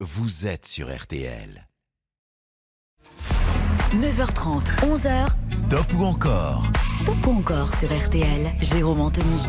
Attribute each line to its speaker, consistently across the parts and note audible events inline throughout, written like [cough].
Speaker 1: vous êtes sur RTL.
Speaker 2: 9h30, 11h.
Speaker 1: Stop ou encore?
Speaker 2: Stop ou encore sur RTL. Jérôme Anthony.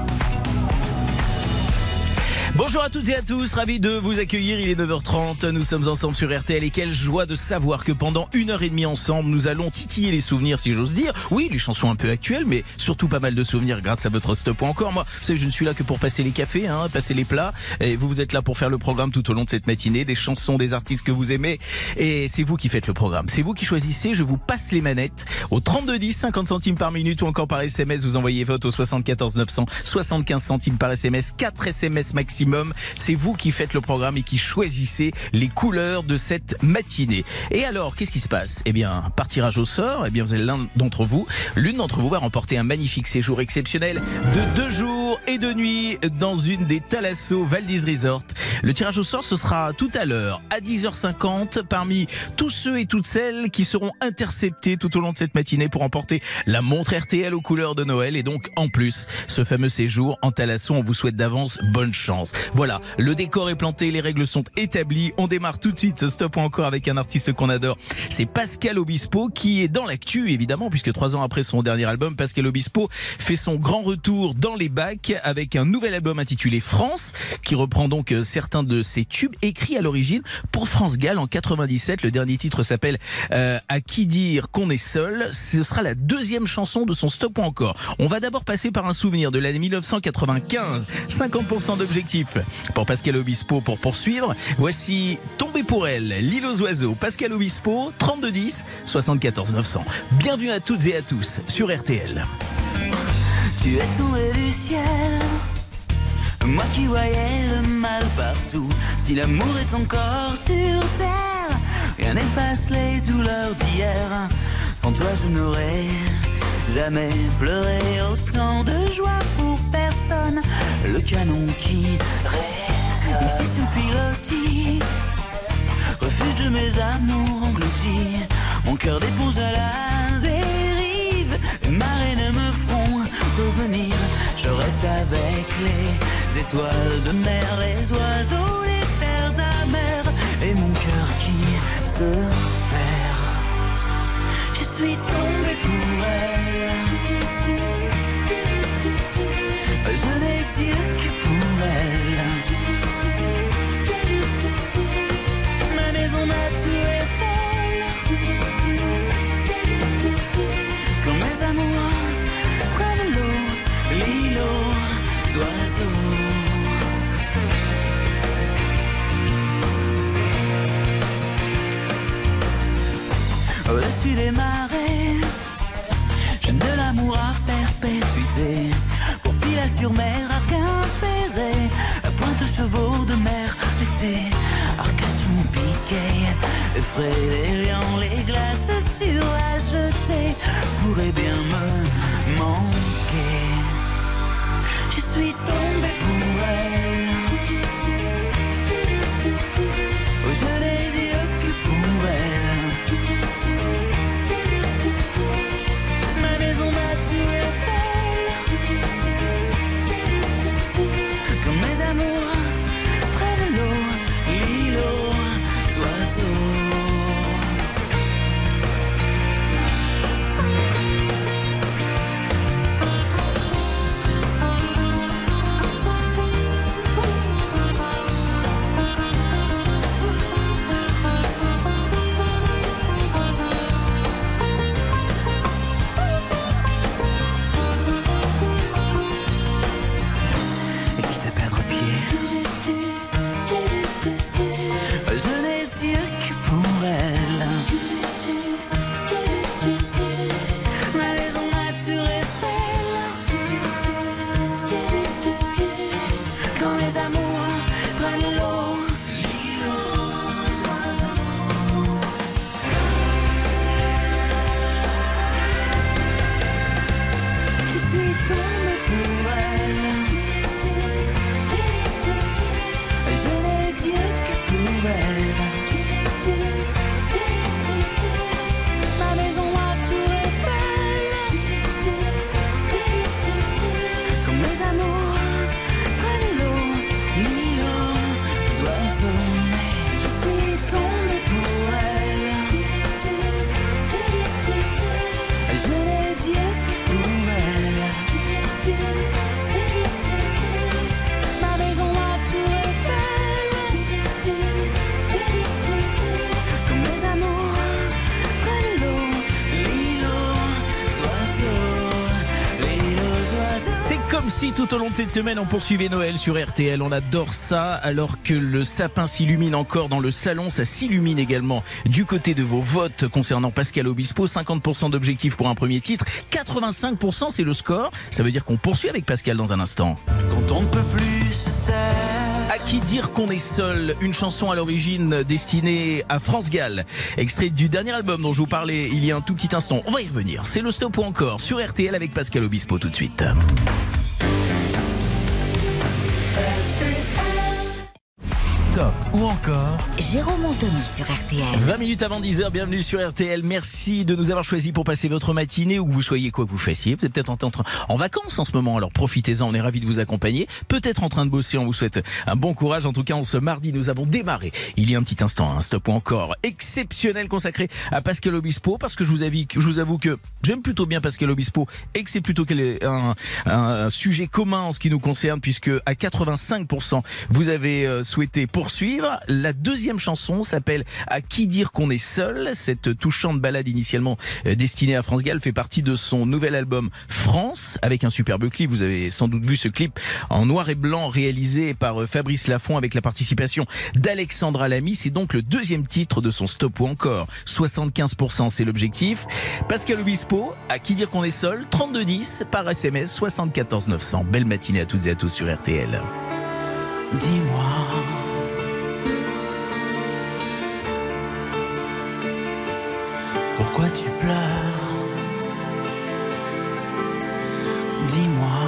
Speaker 3: Bonjour à toutes et à tous, ravi de vous accueillir. Il est 9h30, nous sommes ensemble sur RTL et quelle joie de savoir que pendant une heure et demie ensemble, nous allons titiller les souvenirs, si j'ose dire. Oui, les chansons un peu actuelles, mais surtout pas mal de souvenirs grâce à votre stop encore. Moi, vous je ne suis là que pour passer les cafés, hein, passer les plats. Et vous, vous êtes là pour faire le programme tout au long de cette matinée, des chansons, des artistes que vous aimez. Et c'est vous qui faites le programme. C'est vous qui choisissez. Je vous passe les manettes au 3210, 50 centimes par minute ou encore par SMS. Vous envoyez vote au 74 900, 75 centimes par SMS, 4 SMS maximum. C'est vous qui faites le programme et qui choisissez les couleurs de cette matinée. Et alors, qu'est-ce qui se passe? Eh bien, par tirage au sort, eh bien, vous avez l'un d'entre vous, l'une d'entre vous va remporter un magnifique séjour exceptionnel de deux jours et deux nuits dans une des Thalasso Valdis Resort. Le tirage au sort, ce sera tout à l'heure, à 10h50, parmi tous ceux et toutes celles qui seront interceptés tout au long de cette matinée pour emporter la montre RTL aux couleurs de Noël. Et donc, en plus, ce fameux séjour en Thalasso, on vous souhaite d'avance bonne chance. Voilà, le décor est planté, les règles sont établies. On démarre tout de suite ce stop encore avec un artiste qu'on adore. C'est Pascal Obispo qui est dans l'actu, évidemment, puisque trois ans après son dernier album, Pascal Obispo fait son grand retour dans les bacs avec un nouvel album intitulé France, qui reprend donc euh, certains de ses tubes, écrits à l'origine pour France Gall en 97. Le dernier titre s'appelle euh, À qui dire qu'on est seul? Ce sera la deuxième chanson de son stop encore. On va d'abord passer par un souvenir de l'année 1995. 50% d'objectifs pour Pascal Obispo pour poursuivre. Voici Tombé pour elle, l'île aux oiseaux. Pascal Obispo, 3210, 74 900. Bienvenue à toutes et à tous sur RTL.
Speaker 4: Tu es tombé du ciel, moi qui voyais le mal partout. Si l'amour est encore sur terre, rien n'efface les douleurs d'hier. Sans toi, je n'aurais jamais pleuré autant de joie pour Le canon qui résonne ici sur pilotis, refuge de mes amours engloutis. Mon cœur d'éponge à la dérive, les marées ne me feront revenir. Je reste avec les étoiles de mer, les oiseaux, les terres amères, et mon cœur qui se perd. Je suis tombé pour elle. Je n'ai Dieu que sur mer, Arquin ferré, à pointe chevaux de mer, l'été, Arcachon piqué, les
Speaker 3: tout au long de cette semaine, on poursuivait Noël sur RTL. On adore ça. Alors que le sapin s'illumine encore dans le salon, ça s'illumine également du côté de vos votes concernant Pascal Obispo. 50% d'objectifs pour un premier titre. 85% c'est le score. Ça veut dire qu'on poursuit avec Pascal dans un instant.
Speaker 4: Quand on ne peut plus se taire.
Speaker 3: À qui dire qu'on est seul? Une chanson à l'origine destinée à France Gall, extrait du dernier album dont je vous parlais il y a un tout petit instant. On va y revenir. C'est le stop ou encore sur RTL avec Pascal Obispo tout de suite.
Speaker 1: Stop ou encore
Speaker 2: Jérôme Anthony sur RTL.
Speaker 3: 20 minutes avant 10h, bienvenue sur RTL. Merci de nous avoir choisis pour passer votre matinée où que vous soyez quoi que vous fassiez. Vous êtes peut-être en, en, vacances en ce moment, alors profitez-en, on est ravis de vous accompagner. Peut-être en train de bosser, on vous souhaite un bon courage. En tout cas, en ce mardi, nous avons démarré il y a un petit instant un stop encore exceptionnel consacré à Pascal Obispo parce que je vous avoue que, je vous avoue que j'aime plutôt bien Pascal Obispo et que c'est plutôt un, un, sujet commun en ce qui nous concerne puisque à 85% vous avez euh, souhaité poursuivre. La deuxième chanson s'appelle À qui dire qu'on est seul. Cette touchante balade initialement euh, destinée à France Gall fait partie de son nouvel album France avec un superbe clip. Vous avez sans doute vu ce clip en noir et blanc réalisé par euh, Fabrice Lafont avec la participation d'Alexandra Lamy. C'est donc le deuxième titre de son stop ou encore. 75% c'est l'objectif. Pascal Obispo, à qui dire qu'on est seul, 3210 par SMS 74 900. Belle matinée à toutes et à tous sur RTL.
Speaker 4: Dis-moi. Pourquoi tu pleures Dis-moi.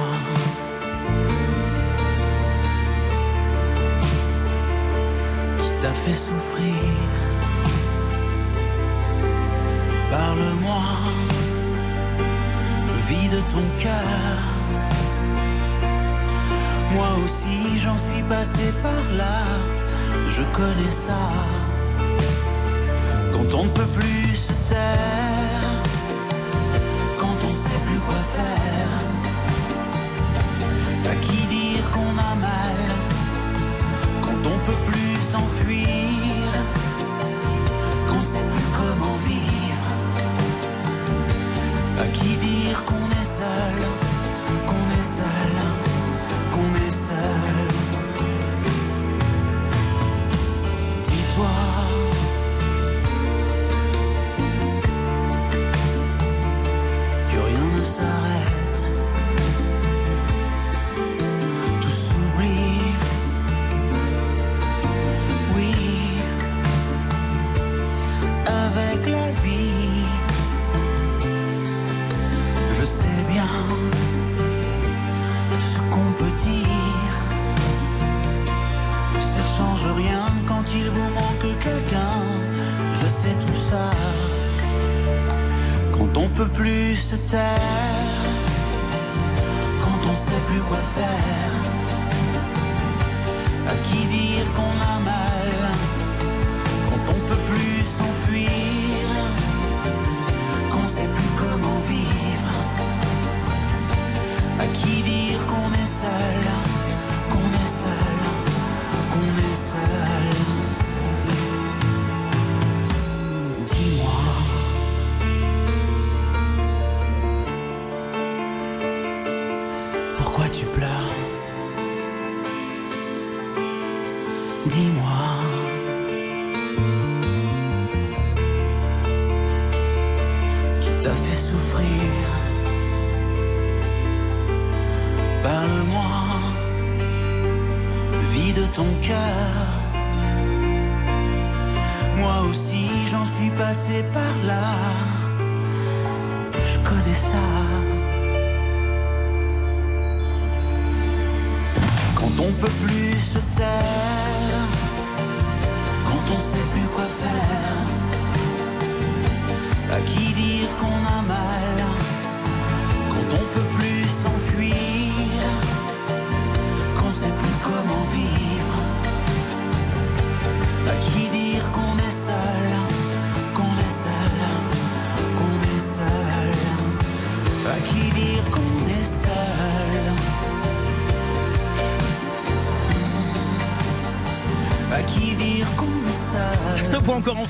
Speaker 4: Qui t'a fait souffrir Parle-moi. Vide ton cœur. Moi aussi j'en suis passé par là. Je connais ça. Quand on ne peut plus quand on sait plus quoi faire, à qui dire qu'on a mal, quand on peut plus s'enfuir, qu'on sait plus comment vivre, à qui dire qu'on est seul,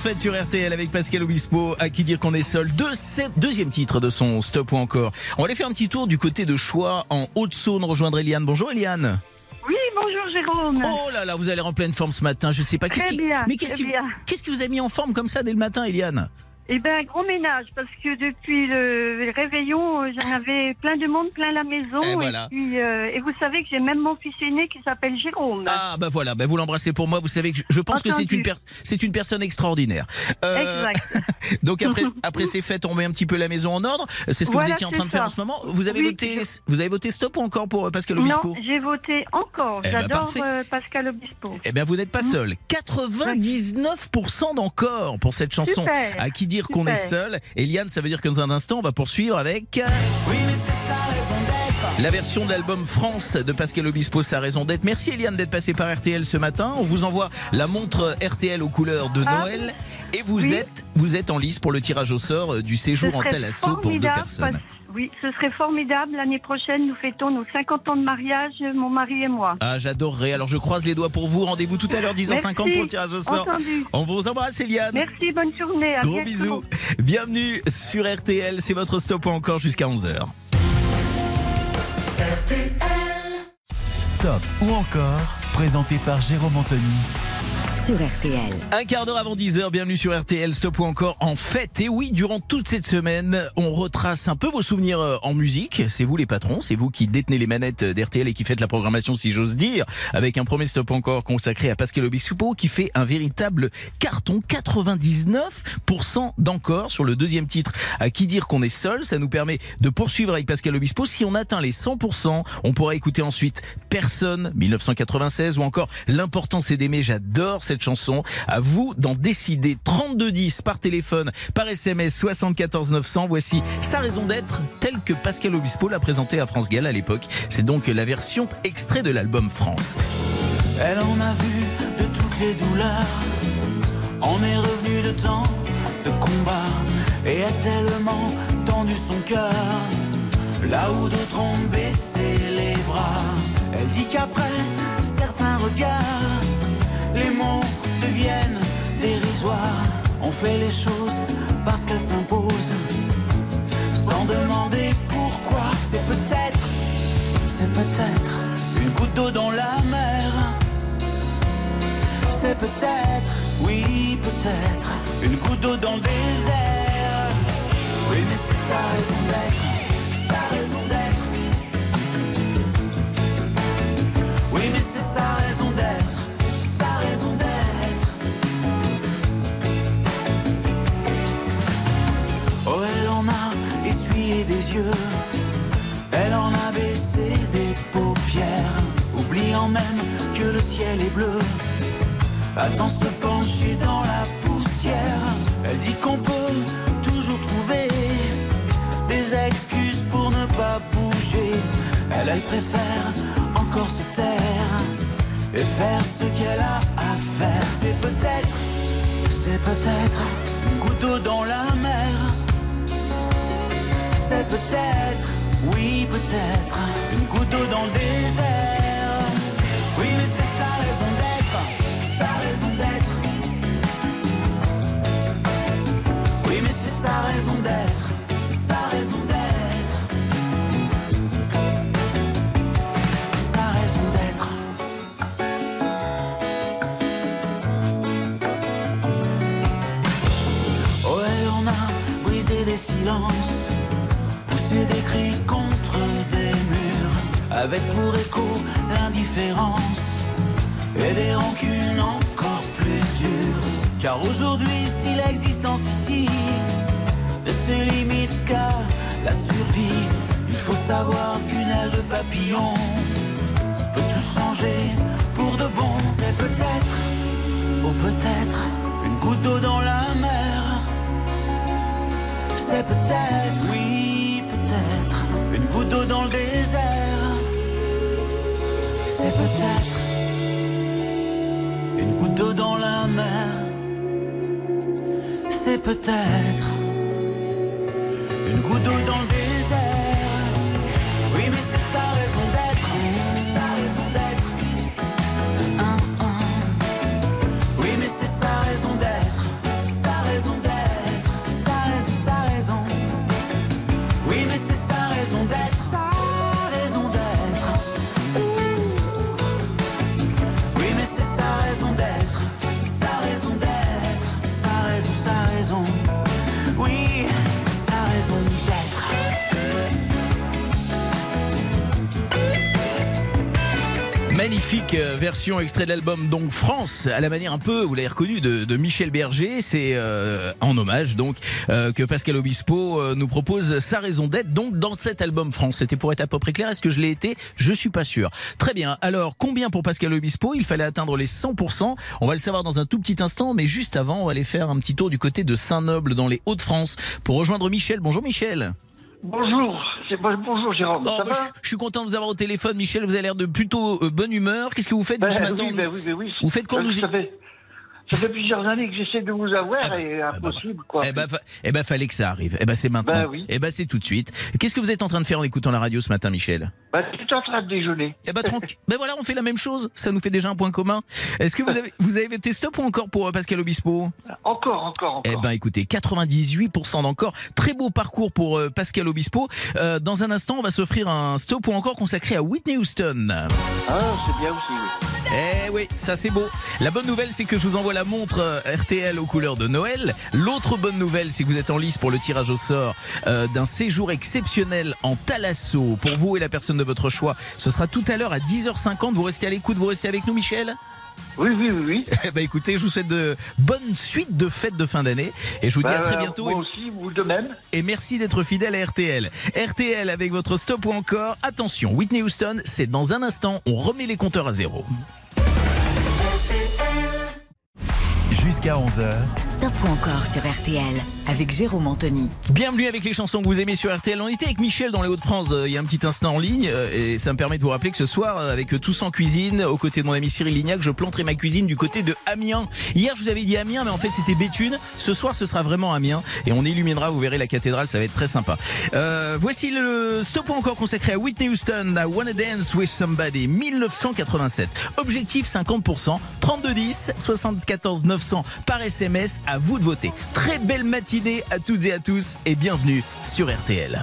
Speaker 3: fête sur RTL avec Pascal Obispo. À qui dire qu'on est seul. Deux- deuxième titre de son Stop ou encore. On va aller faire un petit tour du côté de Choix en Haute-Saône. Rejoindre Eliane. Bonjour Eliane.
Speaker 5: Oui, bonjour Jérôme.
Speaker 3: Oh là là, vous l'air en pleine forme ce matin. Je ne sais pas. Qu'est-ce qui,
Speaker 5: bien,
Speaker 3: mais qu'est-ce qui, qui vous a mis en forme comme ça dès le matin, Eliane?
Speaker 5: Eh bien, gros ménage, parce que depuis le, réveillon, euh, j'en avais plein de monde, plein la maison.
Speaker 3: Et voilà.
Speaker 5: puis, euh, et vous savez que j'ai même mon fils aîné qui s'appelle Jérôme.
Speaker 3: Ah bah voilà, bah vous l'embrassez pour moi. Vous savez que je- je pense que c'est une, per- c'est une personne extraordinaire. Euh,
Speaker 5: Exact. [laughs]
Speaker 3: Donc après, après ces fêtes, on met un petit peu la maison en ordre. C'est ce que vous étiez en train de faire en ce moment. Vous avez
Speaker 5: Oui,
Speaker 3: voté,
Speaker 5: je-
Speaker 3: vous avez voté stop ou encore pour Pascal Obispo
Speaker 5: Non, j'ai voté encore.
Speaker 3: Eh ben,
Speaker 5: J'adore euh, Pascal Obispo.
Speaker 3: Eh bien, vous n'êtes pas seul. 99% d'encore pour cette chanson.
Speaker 5: Super.
Speaker 3: À qui dire qu'on est seul Eliane, ça veut dire que dans un instant, on va poursuivre avec euh,
Speaker 4: Oui, mais c'est sa raison d'être.
Speaker 3: la version de l'album France de Pascal Obispo, sa raison d'être. Merci Eliane d'être passée par RTL ce matin. On vous envoie la montre RTL aux couleurs de
Speaker 5: Ah.
Speaker 3: Noël. Et vous
Speaker 5: Oui.
Speaker 3: êtes, vous êtes en lice pour le tirage au sort euh, du séjour en Talasso pour deux personnes.
Speaker 5: parce- Oui, ce serait formidable. L'année prochaine, nous fêtons nos 50 ans de mariage, mon mari et moi.
Speaker 3: Ah, j'adorerais. Alors, je croise les doigts pour vous. Rendez-vous tout à l'heure, 10h50
Speaker 5: Merci.
Speaker 3: pour le tirage au sort.
Speaker 5: Entendu.
Speaker 3: On vous embrasse, Eliane.
Speaker 5: Merci, bonne journée. À
Speaker 3: Gros
Speaker 5: bientôt.
Speaker 3: bisous. Bienvenue sur RTL. C'est votre stop ou encore jusqu'à 11h.
Speaker 1: Stop ou encore, présenté par Jérôme Anthony
Speaker 3: Un quart d'heure avant 10h, bienvenue sur RTL, stop ou encore en fête. Et oui, durant toute cette semaine, on retrace un peu vos souvenirs euh, en musique. C'est vous les patrons, c'est vous qui détenez les manettes d'RTL et qui faites la programmation, si j'ose dire, avec un premier stop encore consacré à Pascal Obispo qui fait un véritable carton, 99% d'encore sur le deuxième titre. À qui dire qu'on est seul, ça nous permet de poursuivre avec Pascal Obispo. Si on atteint les 100%, on pourra écouter ensuite Personne, 1996, ou encore L'important c'est d'aimer, j'adore cette chanson. À vous d'en décider. 3210 par téléphone, par SMS 74 900. Voici sa raison d'être telle que Pascal Obispo l'a présentée à France Gall à l'époque. C'est donc la version extrait de l'album France.
Speaker 4: Elle en a vu de toutes les douleurs. On est revenu de temps de combat et a tellement tendu son cœur. Là où d'autres ont baissé les bras, elle dit qu'après certains regards, fait les choses parce qu'elles s'imposent, sans demander pourquoi. C'est peut-être, c'est peut-être une goutte d'eau dans la mer. C'est peut-être, oui peut-être, une goutte d'eau dans le désert. Oui mais c'est sa raison d'être, elle en a baissé des paupières, oubliant même que le ciel est bleu. Attends se pencher dans la poussière. Elle dit qu'on peut toujours trouver des excuses pour ne pas bouger. Elle, elle préfère encore se taire et faire ce qu'elle a à faire. C'est peut-être, c'est peut-être une goutte d'eau dans la mer. C'est peut-être, oui peut-être, une goutte d'eau dans le désert. Oui mais c'est sa raison d'être, sa raison d'être. Oui mais c'est sa raison d'être, sa raison d'être. Sa raison d'être. Oh elle en a brisé des silences avec pour écho l'indifférence et des rancunes encore plus dures. Car aujourd'hui, si l'existence ici ne se limite qu'à la survie, il faut savoir qu'une aile de papillon peut tout changer pour de bon. C'est peut-être, ou peut-être, une goutte d'eau dans la mer. C'est peut-être, oui, peut-être, une goutte d'eau dans le désert. C'est peut-être une goutte d'eau dans la mer. C'est peut-être une goutte d'eau dans le
Speaker 3: Magnifique euh, version extrait de l'album donc France à la manière un peu, vous l'avez reconnu, de, de Michel Berger. C'est euh, en hommage donc euh, que Pascal Obispo euh, nous propose sa raison d'être donc dans cet album France. C'était pour être à peu près clair. Est-ce que je l'ai été? Je suis pas sûr. Très bien. Alors combien pour Pascal Obispo? Il fallait atteindre les 100%. On va le savoir dans un tout petit instant, mais juste avant, on va aller faire un petit tour du côté de Saint-Noble dans les Hauts-de-France pour rejoindre Michel. Bonjour Michel.
Speaker 6: Bonjour, bonjour Jérôme,
Speaker 3: Oh,
Speaker 6: ça
Speaker 3: bah,
Speaker 6: va
Speaker 3: je, je suis content de vous avoir au téléphone, Michel. Vous avez l'air de plutôt euh, bonne humeur. Qu'est-ce que vous faites
Speaker 6: Ben
Speaker 3: ce matin
Speaker 6: oui, ben oui, ben oui.
Speaker 3: Vous faites quoi, nous-
Speaker 6: ça fait, plusieurs années que j'essaie de vous avoir
Speaker 3: Ah bah,
Speaker 6: et
Speaker 3: ah bah,
Speaker 6: impossible quoi.
Speaker 3: Eh ben, eh ben, fallait que ça arrive. Eh ben, c'est maintenant.
Speaker 6: Oui.
Speaker 3: Eh ben, c'est tout de suite. Qu'est-ce que vous êtes en train de faire en écoutant la radio ce matin, Michel?
Speaker 6: Tu es en train de déjeuner.
Speaker 3: Eh ben, tranquille. [laughs] ben voilà, on fait la même chose. Ça nous fait déjà un point commun. Est-ce que vous avez, vous avez été stop ou encore pour euh, Pascal Obispo?
Speaker 6: Encore, encore, encore.
Speaker 3: Eh ben, écoutez, 98% d'encore. Très beau parcours pour euh, Pascal Obispo. Euh, dans un instant, on va s'offrir un stop ou encore consacré à Whitney Houston.
Speaker 6: Ah, c'est bien aussi, oui.
Speaker 3: Eh oui, ça c'est beau. La bonne nouvelle, c'est que je vous envoie la montre euh, RTL aux couleurs de Noël. L'autre bonne nouvelle, c'est que vous êtes en lice pour le tirage au sort euh, d'un séjour exceptionnel en Thalasso pour vous et la personne de votre choix. Ce sera tout à l'heure à 10h50. Vous restez à l'écoute, vous restez avec nous, Michel?
Speaker 6: Oui, oui, oui, oui. [laughs]
Speaker 3: Eh ben écoutez, je vous souhaite de bonnes suites de fêtes de fin d'année et je vous dis à
Speaker 6: Ben,
Speaker 3: très bientôt.
Speaker 6: Moi aussi, vous de même.
Speaker 3: et merci d'être fidèle à RTL. RTL avec votre stop ou encore. Attention, Whitney Houston, c'est dans un instant, on remet les compteurs à zéro.
Speaker 1: Jusqu'à 11h,
Speaker 2: Stop ou encore sur RTL avec Jérôme Anthony.
Speaker 3: Bienvenue avec les chansons que vous aimez sur RTL. On était avec Michel dans les Hauts-de-France euh, il y a un petit instant en ligne euh, et ça me permet de vous rappeler que ce soir, euh, avec Tous en cuisine, aux côtés de mon ami Cyril Lignac, je planterai ma cuisine du côté de Amiens. Hier, je vous avais dit Amiens, mais en fait, c'était Béthune. Ce soir, ce sera vraiment Amiens et on illuminera, vous verrez la cathédrale, ça va être très sympa. Euh, voici le stop ou encore consacré à Whitney Houston, à Wanna Dance with Somebody, 1987. Objectif 50%, 3210, 74 900 par SMS, à vous de voter. Très belle matinée à toutes et à tous et bienvenue sur RTL.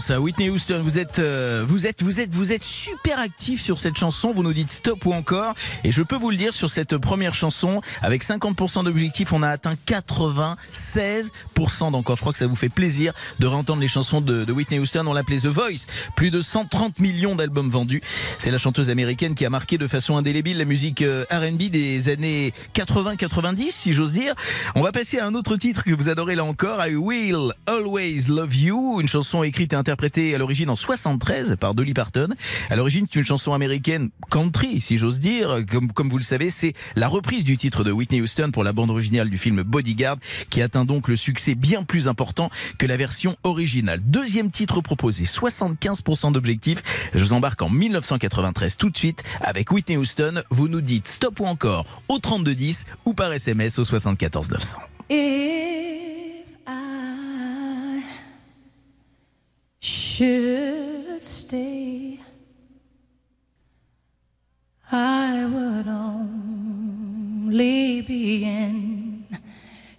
Speaker 3: Ça. Whitney Houston, vous êtes, euh, vous êtes, vous êtes, vous êtes super actif sur cette chanson. Vous nous dites stop ou encore. Et je peux vous le dire sur cette première chanson, avec 50% d'objectifs, on a atteint 96% d'encore. Je crois que ça vous fait plaisir de réentendre les chansons de, Whitney Houston. On l'appelait The Voice. Plus de 130 millions d'albums vendus. C'est la chanteuse américaine qui a marqué de façon indélébile la musique euh, R&B des années 80-90, si j'ose dire. On va passer à un autre titre que vous adorez là encore, I Will Always Love You, une chanson écrite et interprétée à l'origine en 73 par Dolly Parton. À l'origine, c'est une chanson américaine country, si j'ose dire. Comme, vous le savez, c'est la reprise du titre de Whitney Houston pour la bande originale du film Bodyguard, qui atteint donc le succès bien plus important que la version originale. Deuxième titre proposé, 75% d'objectifs. Je vous embarque en 1993 tout de suite avec Whitney Houston. Vous nous dites stop ou encore au 3210 ou par SMS au 74 900.
Speaker 7: If I should stay,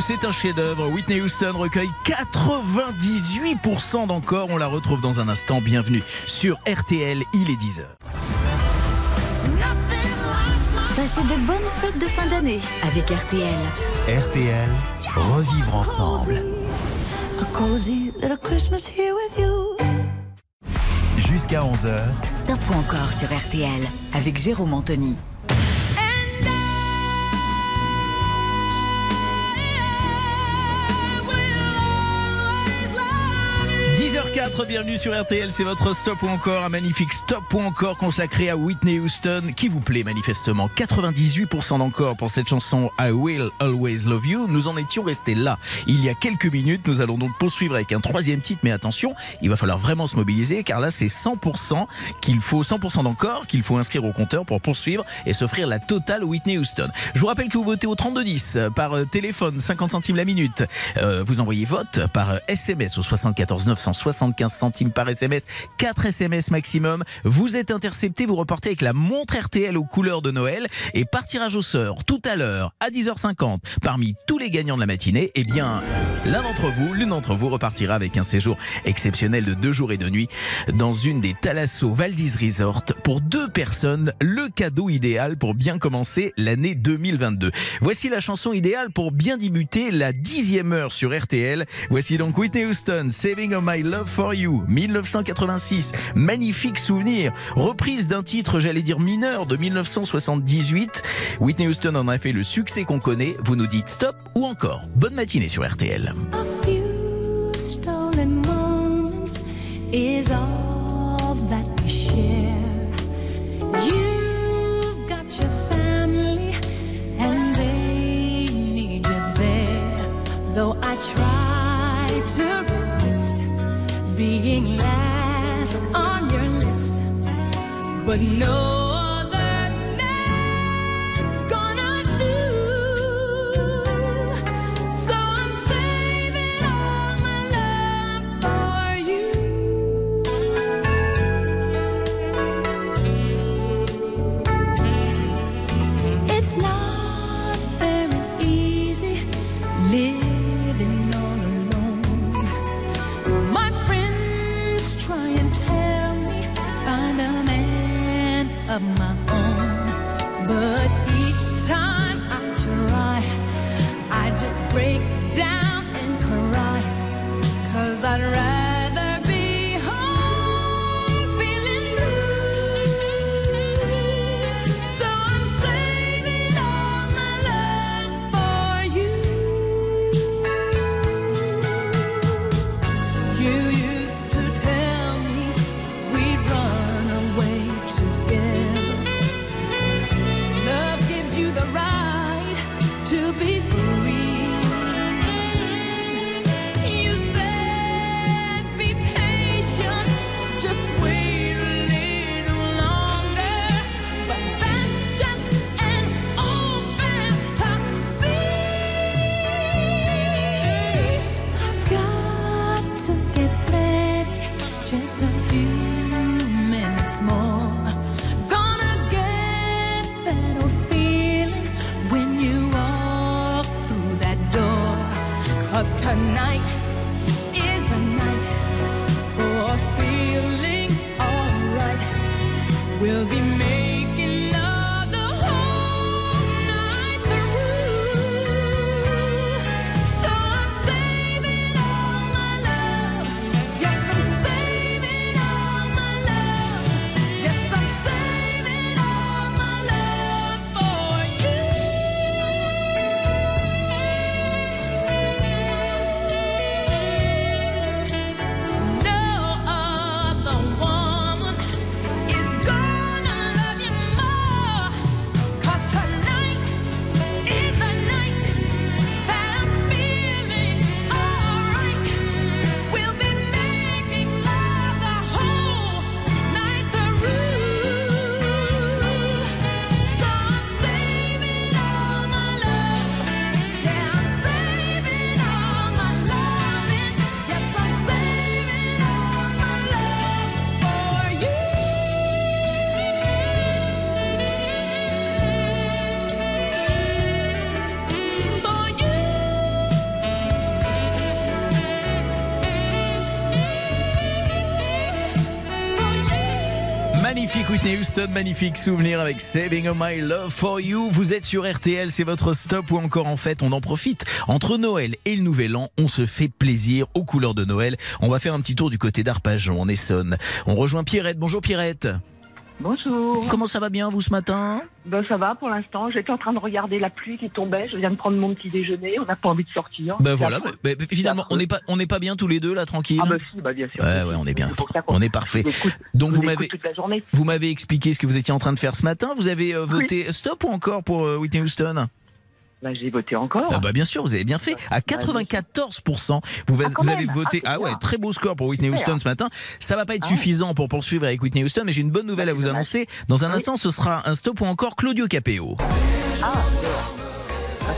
Speaker 3: C'est un chef-d'œuvre. Whitney Houston recueille 98% d'encore. On la retrouve dans un instant. Bienvenue sur RTL, il est 10h.
Speaker 2: Passez de bonnes fêtes de fin d'année avec RTL.
Speaker 1: RTL, revivre ensemble. Jusqu'à 11h,
Speaker 2: Stop ou encore sur RTL avec Jérôme Anthony.
Speaker 7: You.
Speaker 3: 10h04, bienvenue sur RTL, c'est votre stop ou encore, un magnifique stop ou encore consacré à Whitney Houston, qui vous plaît manifestement. 98% d'encore pour cette chanson I Will Always Love You. Nous en étions restés là il y a quelques minutes. Nous allons donc poursuivre avec un troisième titre, mais attention, il va falloir vraiment se mobiliser car là c'est 100% qu'il faut, 100% d'encore qu'il faut inscrire au compteur pour poursuivre et s'offrir la totale Whitney Houston. Je vous rappelle que vous votez au 3210 par euh, téléphone, 50 centimes la minute. Euh, vous envoyez vote par euh, SMS au 74 974 75 centimes par SMS, 4 SMS maximum. Vous êtes intercepté, vous reportez avec la montre RTL aux couleurs de Noël et par tirage au sort tout à l'heure à 10h50 parmi tous les gagnants de la matinée, eh bien l'un d'entre vous, l'une d'entre vous repartira avec un séjour exceptionnel de deux jours et de nuit dans une des Thalasso Valdis Resort pour deux personnes, le cadeau idéal pour bien commencer l'année 2022. Voici la chanson idéale pour bien débuter la dixième heure sur RTL. Voici donc Whitney Houston, Saving of My Love for You, 1986. Magnifique souvenir. Reprise d'un titre, j'allais dire mineur, de 1978. Whitney Houston en a fait le succès qu'on connaît. Vous nous dites stop ou encore. Bonne matinée sur RTL.
Speaker 7: Being last on your list, but no. My.
Speaker 3: Magnifique Whitney Houston, magnifique souvenir avec Saving of My Love for You. Vous êtes sur RTL, c'est votre stop ou encore en fait, on en profite. Entre Noël et le Nouvel An, on se fait plaisir aux couleurs de Noël. On va faire un petit tour du côté d'Arpajon, en Essonne. On rejoint Pierrette. Bonjour Pierrette.
Speaker 8: Bonjour.
Speaker 3: Comment ça va bien vous ce matin?
Speaker 8: Ben, ça va pour l'instant. J'étais en train de regarder la pluie qui tombait. Je viens de prendre mon petit déjeuner. On n'a pas envie de sortir.
Speaker 3: Ben voilà, mais- mais finalement on n'est pas on n'est pas bien tous les deux là tranquille.
Speaker 8: Ah bah si, bah bien sûr.
Speaker 3: Ouais ouais, on est bien. On est parfait.
Speaker 8: écoute-
Speaker 3: Donc m'avez vous m'avez expliqué ce que vous étiez en train de faire ce matin. Vous avez euh, voté stop ou encore pour euh, Whitney Houston?
Speaker 8: Bah, j'ai voté encore.
Speaker 3: Ah bah bien sûr, vous avez bien fait. À 94%, vous,
Speaker 8: Ah,
Speaker 3: vous avez
Speaker 8: même.
Speaker 3: voté.
Speaker 8: Ah,
Speaker 3: Ah, ouais, très beau score pour Whitney. Houston ce matin. Ça va pas être
Speaker 8: Ah
Speaker 3: suffisant pour poursuivre avec Whitney Houston, mais j'ai une bonne nouvelle à
Speaker 8: Bah,
Speaker 3: vous annoncer. Dans un
Speaker 8: Oui.
Speaker 3: instant, ce sera un stop ou encore Claudio Capéo.
Speaker 8: Ah,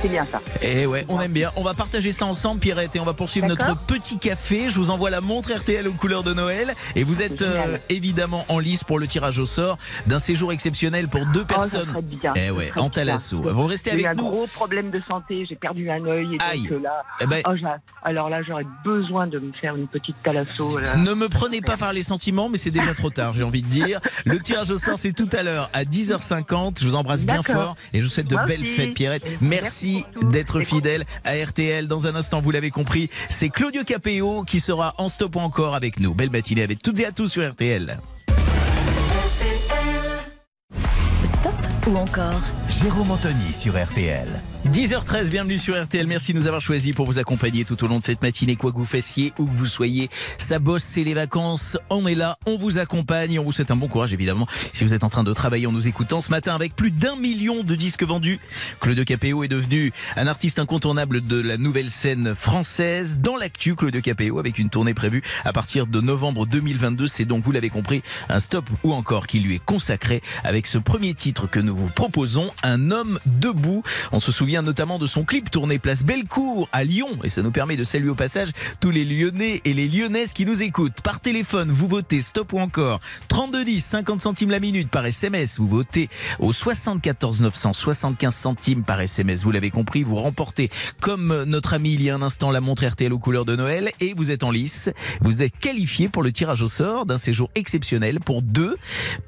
Speaker 8: c'est bien ça.
Speaker 3: Et ouais, on aime bien. On va partager ça ensemble, Pierrette, et on va poursuivre notre petit café. Je vous envoie la montre RTL aux couleurs de Noël. Et vous êtes
Speaker 8: Génial.
Speaker 3: euh, évidemment en lice pour le tirage au sort d'un séjour exceptionnel pour deux
Speaker 8: Oh,
Speaker 3: personnes.
Speaker 8: bien.
Speaker 3: Eh ouais, en. Talasso. Vous restez
Speaker 8: J'ai eu
Speaker 3: avec
Speaker 8: un
Speaker 3: nous.
Speaker 8: gros problème de santé, j'ai perdu un œil et
Speaker 3: Aïe.
Speaker 8: donc euh, là,
Speaker 3: Eh ben,
Speaker 8: oh, alors là j'aurais besoin de me faire une petite thalasso. Là.
Speaker 3: Ne me prenez pas par les sentiments, mais c'est déjà trop tard, j'ai envie de dire. Le tirage au sort, c'est tout à l'heure à 10h50. Je vous embrasse bien fort et je vous souhaite de
Speaker 8: Moi
Speaker 3: belles
Speaker 8: aussi.
Speaker 3: fêtes, Pierrette.
Speaker 8: Et
Speaker 3: Merci
Speaker 8: merci
Speaker 3: d'être fidèle à RTL. Dans un instant, vous l'avez compris, c'est Claudio Capéo qui sera en stop ou encore avec nous. Belle matinée avec toutes et à tous sur RTL.
Speaker 2: Stop ou encore
Speaker 1: Jérôme Anthony sur RTL.
Speaker 3: 10h13, bienvenue sur RTL. Merci de nous avoir choisis pour vous accompagner tout au long de cette matinée, quoi que vous fassiez, où que vous soyez. Ça bosse, c'est les vacances. On est là, on vous accompagne. On vous souhaite un bon courage, évidemment, si vous êtes en train de travailler en nous écoutant ce matin avec plus d'un million de disques vendus. Claude Capéo est devenu un artiste incontournable de la nouvelle scène française. Dans l'actu, Claude Capéo, avec une tournée prévue à partir de novembre 2022. C'est donc, vous l'avez compris, un stop ou encore qui lui est consacré avec ce premier titre que nous vous proposons, Un homme debout. On se souvient notamment de son clip tourné place Bellecour à Lyon et ça nous permet de saluer au passage tous les Lyonnais et les Lyonnaises qui nous écoutent. Par téléphone, vous votez stop ou encore 3210 50 centimes la minute par SMS. Vous votez au 74 900 75 centimes par SMS. Vous l'avez compris, vous remportez comme notre ami il y a un instant la montre RTL aux couleurs de Noël et vous êtes en lice. Vous êtes qualifié pour le tirage au sort d'un séjour exceptionnel pour deux,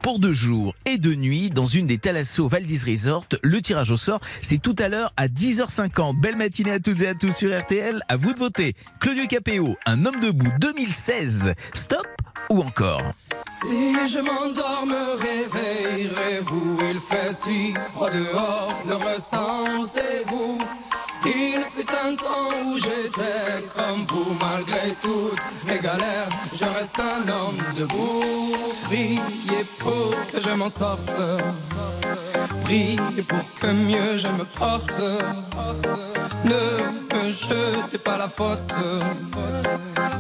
Speaker 3: pour deux jours et deux nuits dans une des Thalasso Valdis Resort. Le tirage au sort, c'est tout à l'heure à 10h50. Belle matinée à toutes et à tous sur RTL. À vous de voter. Claudio Capéo, un homme debout 2016. Stop ou encore?
Speaker 9: Si je m'endors, me réveillerez-vous Il fait si froid dehors, le ressentez-vous Il fut un temps où j'étais comme vous Malgré toutes mes galères, je reste un homme debout. Priez pour que je m'en sorte. Priez pour que mieux je me porte. Ne me jetez pas la faute.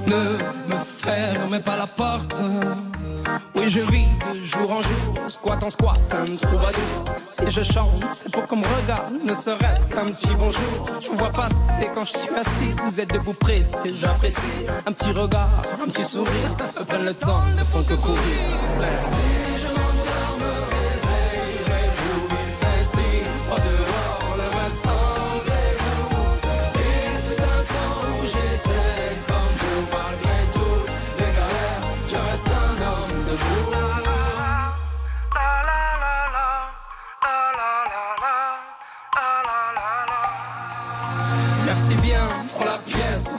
Speaker 9: Ne me fermez pas la porte. Oui, je vis de jour en jour, squat en squat, un troubadour. Si je chante, c'est pour qu'on me regarde, ne serait-ce qu'un petit bonjour. Je vous vois passer quand je suis assis, vous êtes debout pressé, j'apprécie. Un petit regard, un petit sourire, me prennent le temps, ne font que courir. Merci. Je m'endors, me réveillerez-vous, il fait si froid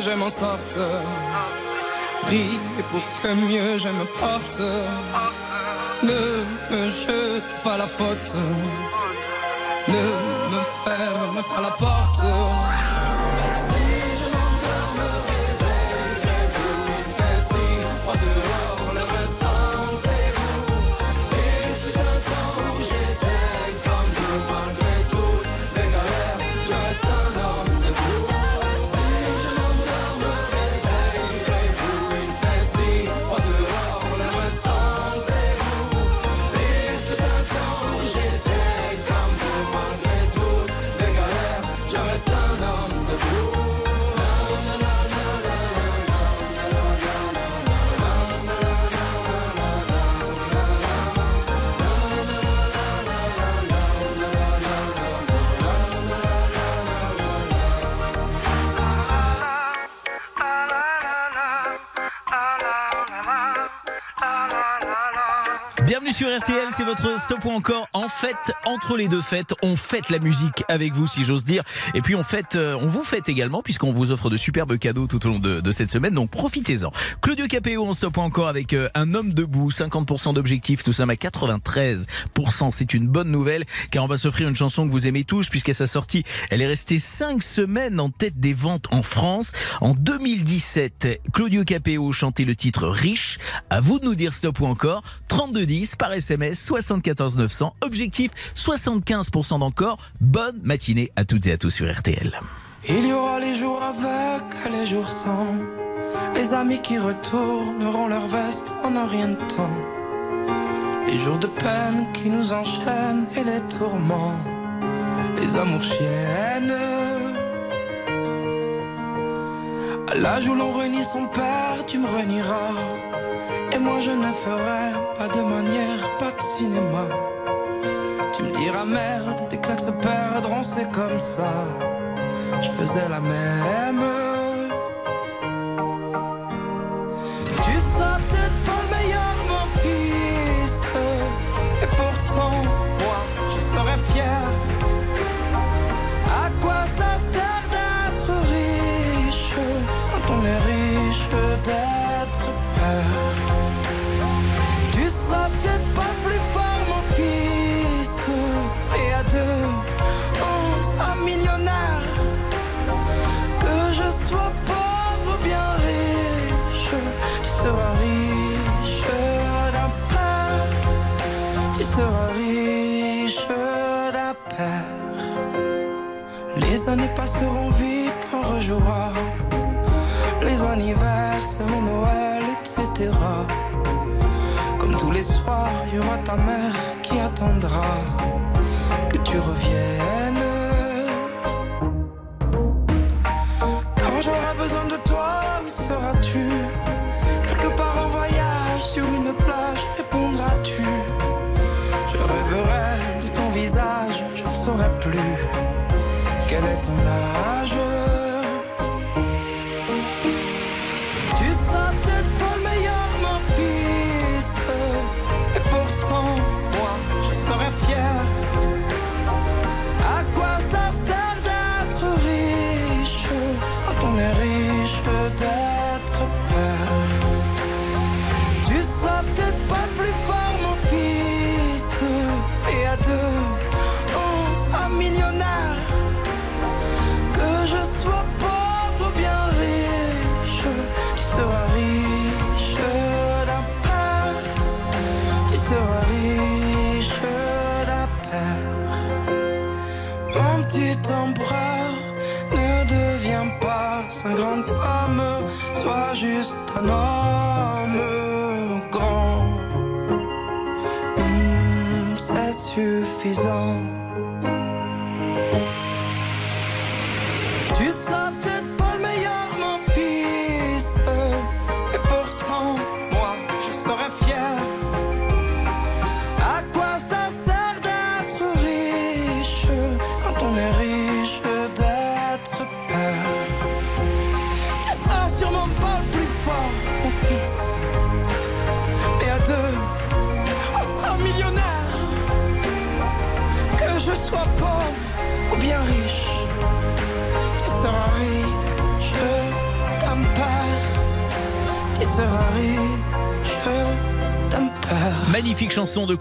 Speaker 9: Je m'en sorte. Priez pour que mieux je me porte. Ne me jete pas la faute. Ne me ferme pas la porte.
Speaker 3: Sur RTL, c'est votre stop ou encore. En fait, entre les deux fêtes, on fête la musique avec vous, si j'ose dire. Et puis on fête, euh, on vous fête également, puisqu'on vous offre de superbes cadeaux tout au long de, de cette semaine. Donc profitez-en. Claudio Capéo en stop ou encore avec euh, un homme debout, 50% d'objectifs, tout ça à 93%. C'est une bonne nouvelle, car on va s'offrir une chanson que vous aimez tous, puisqu'à sa sortie, elle est restée 5 semaines en tête des ventes en France. En 2017, Claudio Capéo chantait le titre Riche. À vous de nous dire stop ou encore. 3210 par SMS 74 900. Objectif 75% d'encore. Bonne matinée à toutes et à tous sur RTL.
Speaker 10: Il y aura les jours avec les jours sans. Les amis qui retourneront leur veste en un rien de temps. Les jours de peine qui nous enchaînent et les tourments. Les amours chiennes. À l'âge où l'on réunit son père, tu me réuniras. Et moi je ne ferai pas de manière, pas de cinéma. Tu me diras merde, des claques se perdront, c'est comme ça. Je faisais la même. Les années passeront vite, on rejouera. Les anniversaires, les Noëls, etc. Comme tous les soirs, il y aura ta mère qui attendra que tu reviennes. Quand j'aurai besoin de toi, où seras-tu? Quelque part en voyage, sur une plage, répondras-tu? Je rêverai de ton visage, je ne saurai plus ton âge.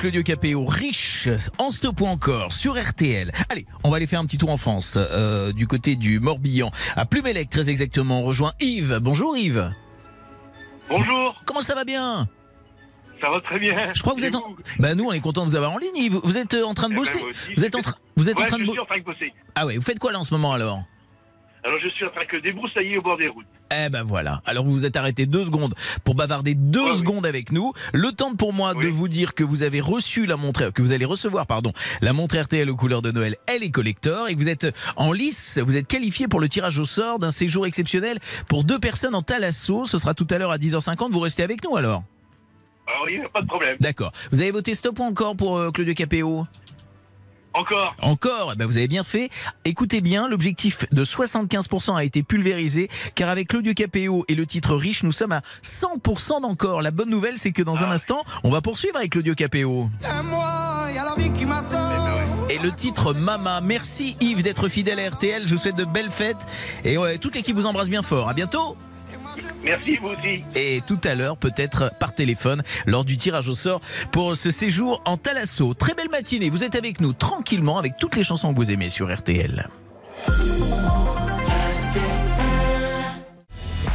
Speaker 3: Claudio Capéo, riche, en stop ou encore, sur RTL. Allez, on va aller faire un petit tour en France, euh, du côté du Morbihan, à Plumelec très exactement. On rejoint Yves. Bonjour Yves.
Speaker 6: Bonjour,
Speaker 3: Comment ça va bien?
Speaker 6: Ça va très bien.
Speaker 3: Je crois que vous êtes en... Bah nous on est content de vous avoir en ligne Yves. Vous êtes euh, en train de
Speaker 6: Eh ben,
Speaker 3: bosser? Vous êtes en train vous êtes en
Speaker 6: Ouais,
Speaker 3: train de
Speaker 6: je
Speaker 3: bo-
Speaker 6: suis en train de bosser.
Speaker 3: Ah ouais, vous faites quoi là en ce moment alors?
Speaker 6: Alors je suis en train que débroussailler au bord des routes.
Speaker 3: Eh ben voilà. Alors vous vous êtes arrêté deux secondes pour bavarder deux
Speaker 6: oui.
Speaker 3: secondes avec nous. Le temps pour moi de
Speaker 6: Oui.
Speaker 3: vous dire que vous avez reçu la montre, que vous allez recevoir, pardon, la montre RTL aux couleurs de Noël. Elle est collector et que vous êtes en lice. Vous êtes qualifié pour le tirage au sort d'un séjour exceptionnel pour deux personnes en Thalasso. Ce sera tout à l'heure à 10h50. Vous restez avec nous alors.
Speaker 6: A pas de problème.
Speaker 3: D'accord. Vous avez voté stop ou encore pour euh, Claudio Capéo?
Speaker 11: Encore.
Speaker 3: Encore, eh ben vous avez bien fait. Écoutez bien, l'objectif de 75% a été pulvérisé, car avec Claudio Capéo et le titre riche, nous sommes à 100% d'encore. La bonne nouvelle, c'est que dans un instant, on va poursuivre avec Claudio Capéo.
Speaker 12: Et moi, y a la vie qui m'attend.
Speaker 3: Et le titre Mama. Merci Yves d'être fidèle à RTL. Je vous souhaite de belles fêtes. Et ouais, toute l'équipe vous embrasse bien fort. À bientôt.
Speaker 11: Merci, vous aussi.
Speaker 3: Et tout à l'heure, peut-être par téléphone, lors du tirage au sort pour ce séjour en Thalasso. Très belle matinée. Vous êtes avec nous tranquillement avec toutes les chansons que vous aimez sur RTL.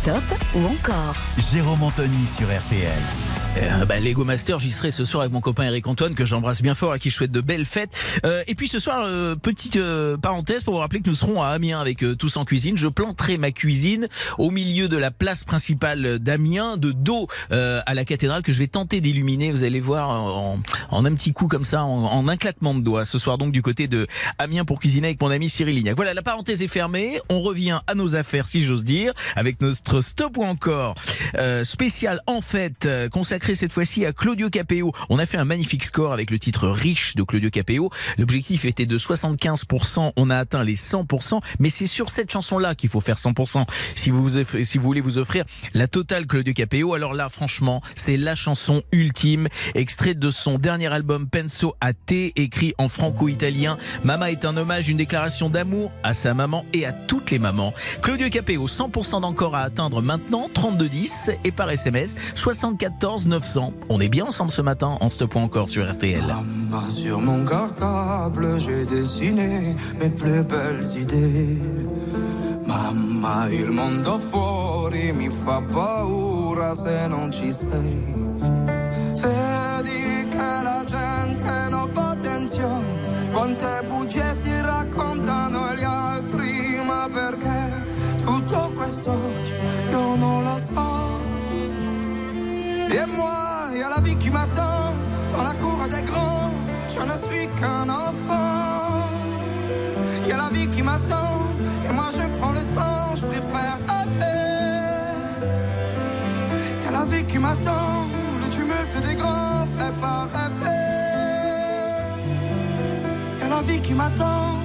Speaker 2: Stop ou encore?
Speaker 1: Jérôme Anthony sur RTL.
Speaker 3: Euh, bah, Lego Master, j'y serai ce soir avec mon copain Eric Antoine que j'embrasse bien fort, à qui je souhaite de belles fêtes. Euh, et puis ce soir, euh, petite euh, parenthèse pour vous rappeler que nous serons à Amiens avec euh, Tous en cuisine. Je planterai ma cuisine au milieu de la place principale d'Amiens, de dos euh, à la cathédrale que je vais tenter d'illuminer. Vous allez voir en, en un petit coup comme ça, en, en un claquement de doigts. Ce soir donc du côté de Amiens pour cuisiner avec mon ami Cyril Lignac. Voilà, la parenthèse est fermée. On revient à nos affaires, si j'ose dire, avec notre stop ou encore spécial en fait euh, cette fois-ci à Claudio Capéo. On a fait un magnifique score avec le titre Riche de Claudio Capéo. L'objectif était de 75%, on a atteint les 100%, mais c'est sur cette chanson-là qu'il faut faire 100%. Si vous, voulez vous offrir la totale Claudio Capéo, alors là, franchement, c'est la chanson ultime, extraite de son dernier album Penso a te, écrit en franco-italien. Mama est un hommage, une déclaration d'amour à sa maman et à toutes les mamans. Claudio Capéo, 100% d'encore à atteindre maintenant, 3210 et par SMS 74 900. On est bien ensemble ce matin en stop encore sur RTL.
Speaker 12: Maman, sur mon cartable, j'ai dessiné mes plus belles idées. Mamma, il mondo fuori mi fa paura se non ci sei. Vedi che la gente non fa attenzione, quante bugie Vie qui m'attend,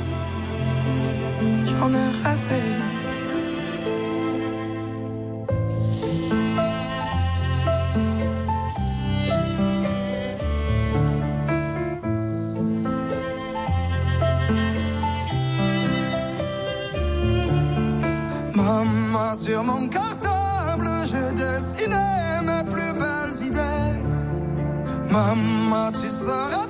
Speaker 12: j'en ai rêvé. Maman, sur mon cartable, j'ai dessiné mes plus belles idées. Maman, tu seras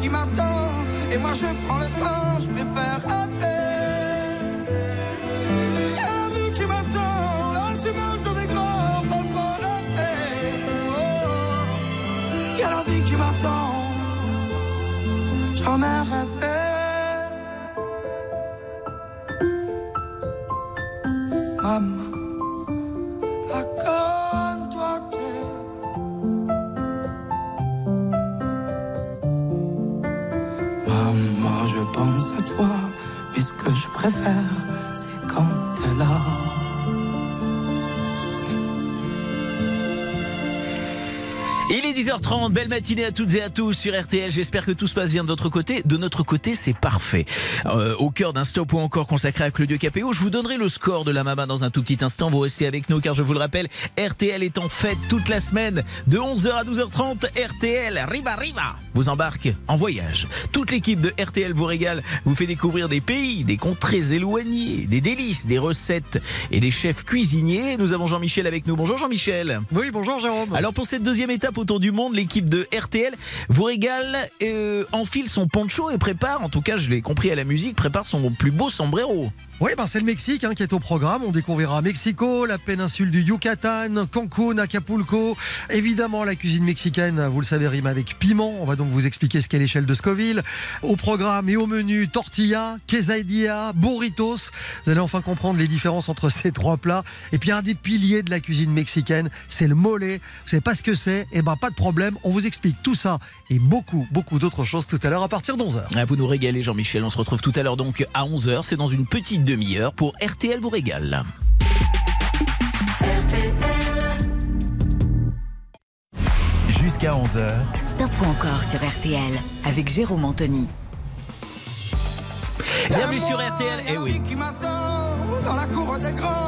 Speaker 12: qui m'attend et moi je prends le temps, je préfère rêver. Ce que
Speaker 3: 10h30, belle matinée à toutes et à tous sur RTL. J'espère que tout se passe bien de votre côté. De notre côté, c'est parfait. Euh, au cœur d'un stop ou encore consacré à Claudio Capéo, je vous donnerai le score de la Mama dans un tout petit instant. Vous restez avec nous car je vous le rappelle, RTL est en fête toute la semaine de 11h à 12h30. RTL, Riva Riva, vous embarque en voyage. Toute l'équipe de RTL vous régale, vous fait découvrir des pays, des contrées éloignées, des délices, des recettes et des chefs cuisiniers. Nous avons Jean-Michel avec nous. Bonjour Jean-Michel.
Speaker 13: Oui, bonjour Jérôme.
Speaker 3: Alors pour cette deuxième étape autour du monde, l'équipe de RTL vous régale, euh, enfile son poncho et prépare, en tout cas je l'ai compris à la musique, prépare son plus beau sombrero.
Speaker 13: Oui, ben c'est le Mexique hein, qui est au programme. On découvrira Mexico, la péninsule du Yucatan, Cancun, Acapulco. Évidemment, la cuisine mexicaine, vous le savez, rime avec piment. On va donc vous expliquer ce qu'est l'échelle de Scoville. Au programme et au menu, tortilla, quesadilla, burritos. Vous allez enfin comprendre les différences entre [laughs] ces trois plats. Et puis un des piliers de la cuisine mexicaine, c'est le mole. Vous savez pas ce que c'est? Eh ben pas de problème. On vous explique tout ça et beaucoup, beaucoup d'autres choses tout à l'heure à partir d'11h.
Speaker 3: Ah, Vous nous régalez Jean-Michel, on se retrouve tout à l'heure donc à 11h, c'est dans une petite demi-heure pour RTL vous régale.
Speaker 1: Jusqu'à 11h,
Speaker 2: Stop ou encore sur RTL avec Jérôme Anthony.
Speaker 3: Bienvenue sur RTL. Eh oui.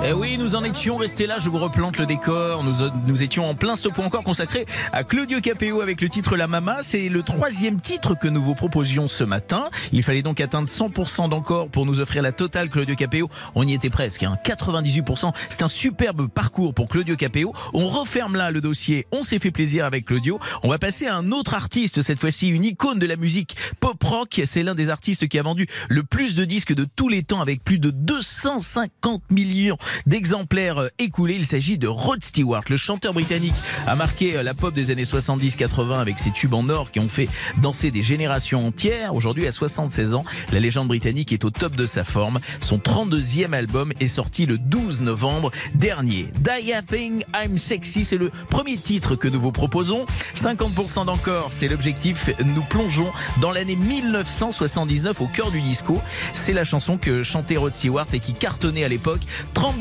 Speaker 3: Eh oui, nous en étions restés là, je vous replante le décor. Nous, étions en plein stop encore consacré à Claudio Capéo avec le titre La Mama. C'est le troisième titre que nous vous proposions ce matin. Il fallait donc atteindre 100% d'encore pour nous offrir la totale Claudio Capéo. On y était presque, hein, 98%. C'est un superbe parcours pour Claudio Capéo. On referme là le dossier. On s'est fait plaisir avec Claudio. On va passer à un autre artiste, cette fois-ci une icône de la musique pop rock. C'est l'un des artistes qui a vendu le plus de disques de tous les temps avec plus de 250 millions d'exemplaires euh, écoulés. Il s'agit de Rod Stewart. Le chanteur britannique a marqué euh, la pop des années 70-80 avec ses tubes en or qui ont fait danser des générations entières. Aujourd'hui, à 76 ans, la légende britannique est au top de sa forme. Son 32e album est sorti le 12 novembre dernier. Die I Think I'm Sexy, c'est le premier titre que nous vous proposons. 50% d'encore, c'est l'objectif. Nous plongeons dans l'année 1979 au cœur du disco. C'est la chanson que chantait Rod Stewart et qui cartonnait à l'époque.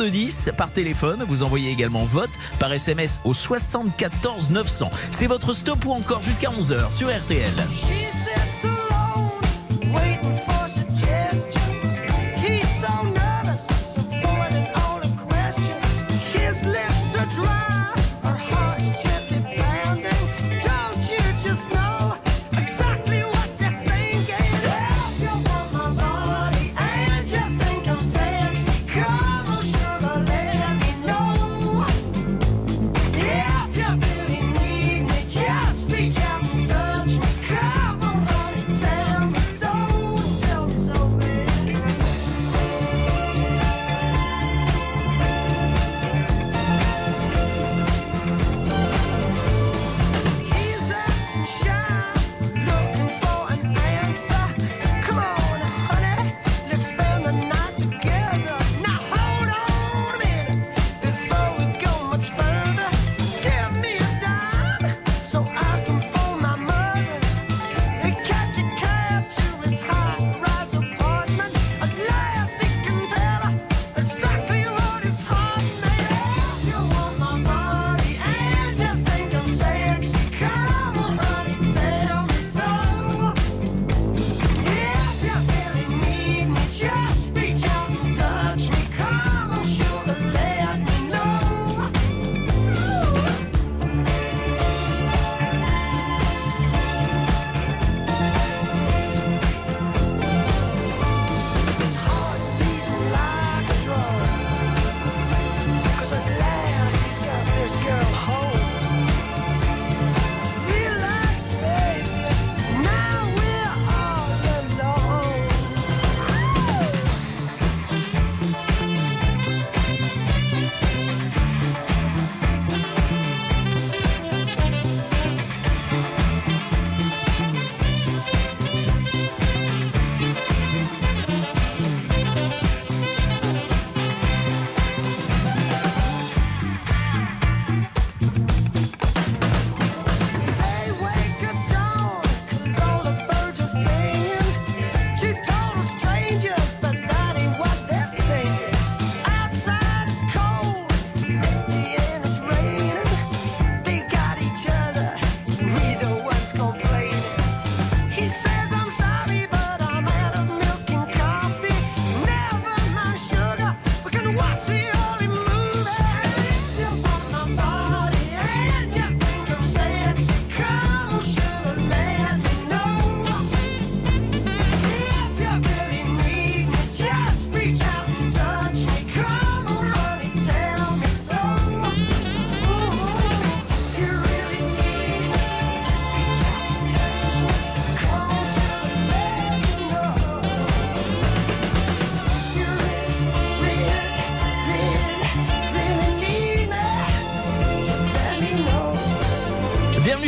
Speaker 3: 3210 par téléphone. Vous envoyez également vote par SMS au 74 900. C'est votre stop ou encore jusqu'à 11h sur RTL.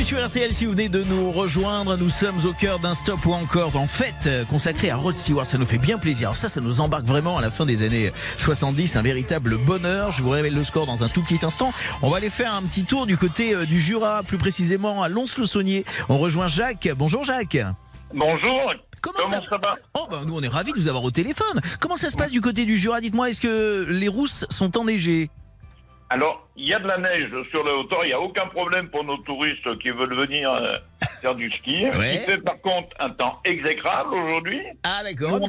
Speaker 3: Bienvenue sur RTL si vous venez de nous rejoindre. Nous sommes au cœur d'un stop ou encore en fête euh, consacré à Rod Stewart. Ça nous fait bien plaisir. Alors ça, ça nous embarque vraiment à la fin des années 70. Un véritable bonheur. Je vous révèle le score dans un tout petit instant. On va aller faire un petit tour du côté euh, du Jura, plus précisément à Lons-le-Saunier. On rejoint Jacques. Bonjour Jacques.
Speaker 6: Bonjour.
Speaker 3: Comment,
Speaker 6: Comment
Speaker 3: ça...
Speaker 6: ça va?
Speaker 3: Oh bah nous on est ravis de vous avoir au téléphone. Comment ça se passe du côté du Jura? Dites-moi, est-ce que les rousses sont enneigées?
Speaker 6: Alors, il y a de la neige sur le hauteur, il n'y a aucun problème pour nos touristes qui veulent venir euh, faire du ski.
Speaker 3: Ouais.
Speaker 6: Il fait par contre un temps exécrable aujourd'hui.
Speaker 3: Ah d'accord.
Speaker 6: Nous,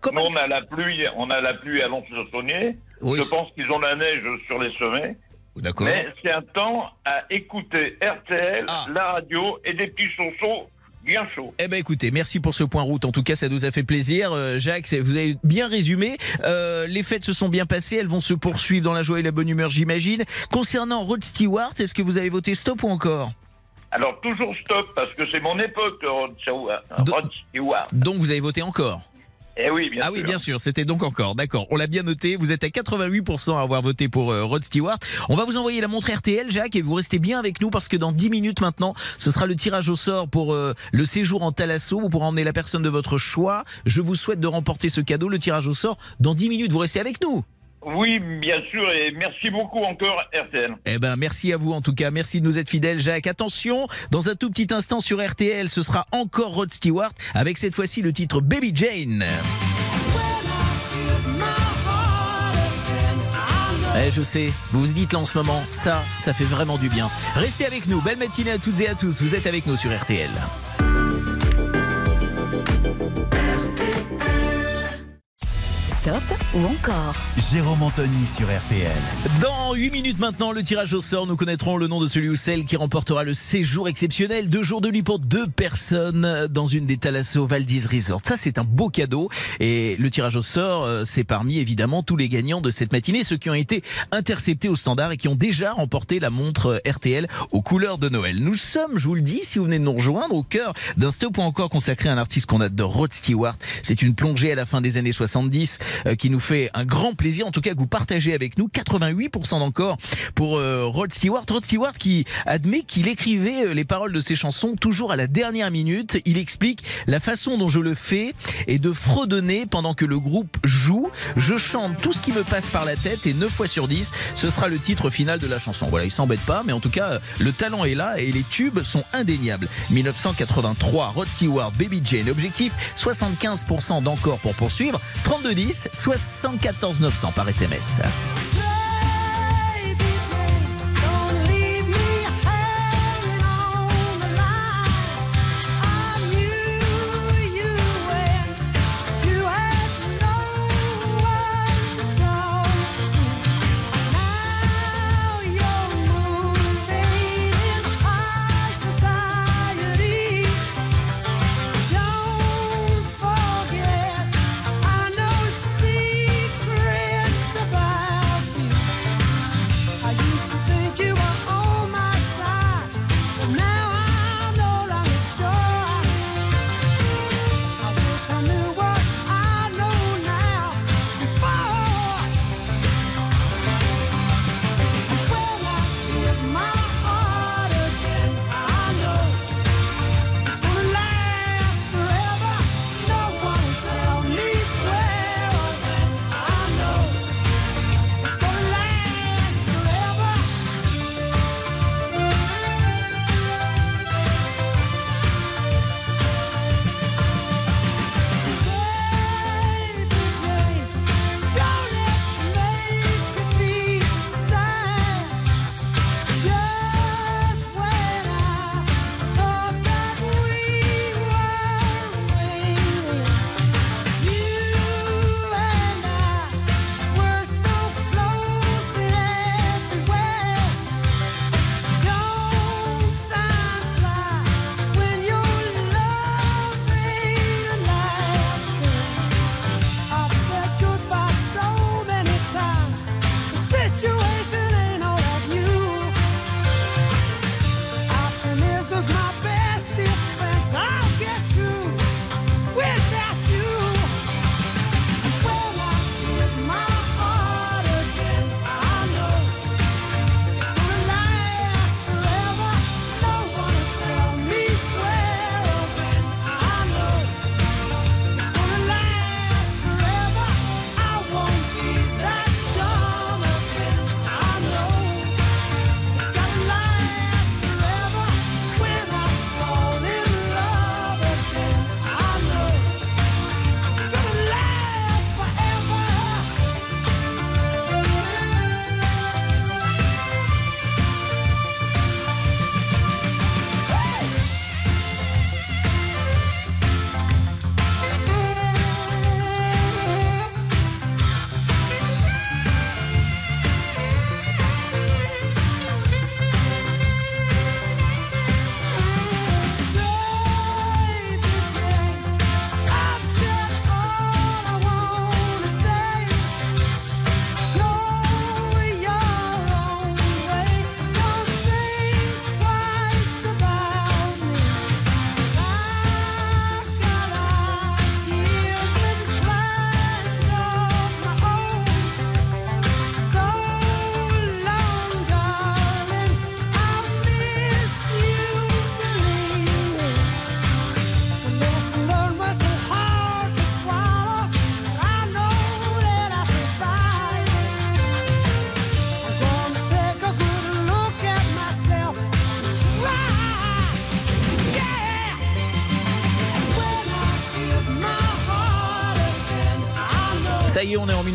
Speaker 3: Comment-
Speaker 6: nous, on a la pluie, on a la pluie à Lons-le-Saunier.
Speaker 3: Oui,
Speaker 6: Je pense qu'ils ont la neige sur les sommets.
Speaker 3: D'accord.
Speaker 6: Mais c'est un temps à écouter RTL,
Speaker 3: Ah.
Speaker 6: la radio et des petits chaussons bien chauds.
Speaker 3: Eh ben écoutez, merci pour ce point route. En tout cas, ça nous a fait plaisir. Euh, Jacques, vous avez bien résumé. Euh, les fêtes se sont bien passées. Elles vont se poursuivre dans la joie et la bonne humeur, j'imagine. Concernant Rod Stewart, est-ce que vous avez voté stop ou encore?
Speaker 6: Alors toujours stop, parce que c'est mon époque, Rod Stewart. Rod Stewart.
Speaker 3: Donc vous avez voté encore?
Speaker 6: Eh oui, bien
Speaker 3: Ah
Speaker 6: sûr.
Speaker 3: oui, bien sûr, c'était donc encore. D'accord, on l'a bien noté. Vous êtes à 88% à avoir voté pour euh, Rod Stewart. On va vous envoyer la montre RTL, Jacques, et vous restez bien avec nous parce que dans 10 minutes maintenant, ce sera le tirage au sort pour euh, le séjour en Thalasso. Vous pourrez emmener la personne de votre choix. Je vous souhaite de remporter ce cadeau, le tirage au sort. Dans 10 minutes, vous restez avec nous.
Speaker 6: Oui, bien sûr, et merci beaucoup encore, RTL.
Speaker 3: Eh ben, merci à vous en tout cas. Merci de nous être fidèles, Jacques. Attention, dans un tout petit instant sur RTL, ce sera encore Rod Stewart avec cette fois-ci le titre Baby Jane. Eh, je sais, vous vous dites là en ce moment, ça, ça fait vraiment du bien. Restez avec nous, belle matinée à toutes et à tous, vous êtes avec nous sur RTL.
Speaker 2: Stop ou encore
Speaker 1: Jérôme Anthony sur RTL.
Speaker 3: Dans 8 minutes maintenant, le tirage au sort, nous connaîtrons le nom de celui ou celle qui remportera le séjour exceptionnel, deux jours de nuit pour deux personnes dans une des Thalasso Valdis Resort. Ça, c'est un beau cadeau. Et le tirage au sort, euh, c'est parmi évidemment tous les gagnants de cette matinée, ceux qui ont été interceptés au standard et qui ont déjà remporté la montre RTL aux couleurs de Noël. Nous sommes, je vous le dis, si vous venez de nous rejoindre, au cœur d'un stop ou encore consacré à un artiste qu'on adore, Rod Stewart. C'est une plongée à la fin des années 70 euh, qui nous fait un grand plaisir, en tout cas que vous partagez avec nous. 88% d'encore pour euh, Rod Stewart. Rod Stewart qui admet qu'il écrivait euh, les paroles de ses chansons toujours à la dernière minute. Il explique la façon dont je le fais est de fredonner pendant que le groupe joue. Je chante tout ce qui me passe par la tête et 9 fois sur 10, ce sera le titre final de la chanson. Voilà, il s'embête pas, mais en tout cas, euh, le talent est là et les tubes sont indéniables. 1983, Rod Stewart, Baby Jane. Objectif 75% d'encore pour poursuivre. 3210, 74 900 par SMS.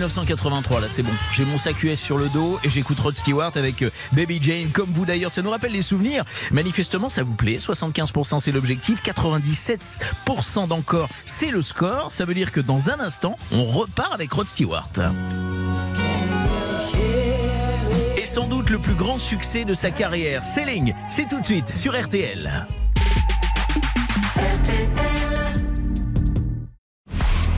Speaker 3: 1983 là, c'est bon. J'ai mon sac US sur le dos et j'écoute Rod Stewart avec euh, Baby Jane, comme vous d'ailleurs. Ça nous rappelle les souvenirs. Manifestement, ça vous plaît. 75% c'est l'objectif, 97% d'encore c'est le score. Ça veut dire que dans un instant, on repart avec Rod Stewart. Et sans doute le plus grand succès de sa carrière, Selling, c'est tout de suite sur RTL.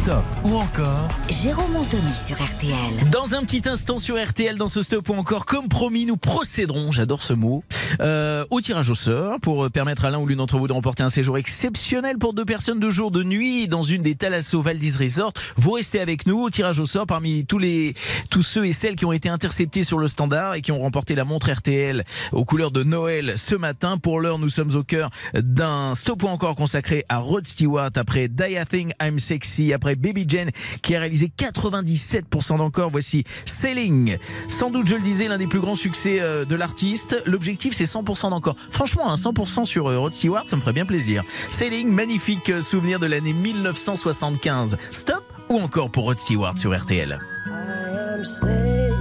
Speaker 1: Stop ou encore
Speaker 2: Jérôme Anthony sur RTL.
Speaker 3: Dans un petit instant sur RTL, dans ce stop ou encore, comme promis, nous procéderons, j'adore ce mot, euh, au tirage au sort pour euh, permettre à l'un ou l'une d'entre vous de remporter un séjour exceptionnel pour deux personnes de jour, de nuit dans une des Thalasso Valdis Resort. Vous restez avec nous au tirage au sort parmi tous les tous ceux et celles qui ont été interceptés sur le standard et qui ont remporté la montre RTL aux couleurs de Noël ce matin. Pour l'heure, nous sommes au cœur d'un stop ou encore consacré à Rod Stewart après Die I Think I'm Sexy, après Baby Jane qui a réalisé 97% d'encore. Voici Sailing. Sans doute, je le disais, l'un des plus grands succès euh, de l'artiste. L'objectif, c'est 100% d'encore. Franchement, un 100% sur euh, Rod Stewart, ça me ferait bien plaisir. Sailing, magnifique euh, souvenir de l'année 1975. Stop ou encore pour Rod Stewart sur RTL
Speaker 14: I am sailing.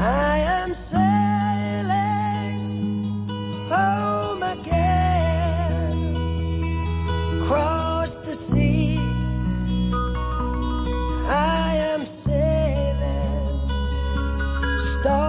Speaker 14: I am sailing the sea. I am sailing stormy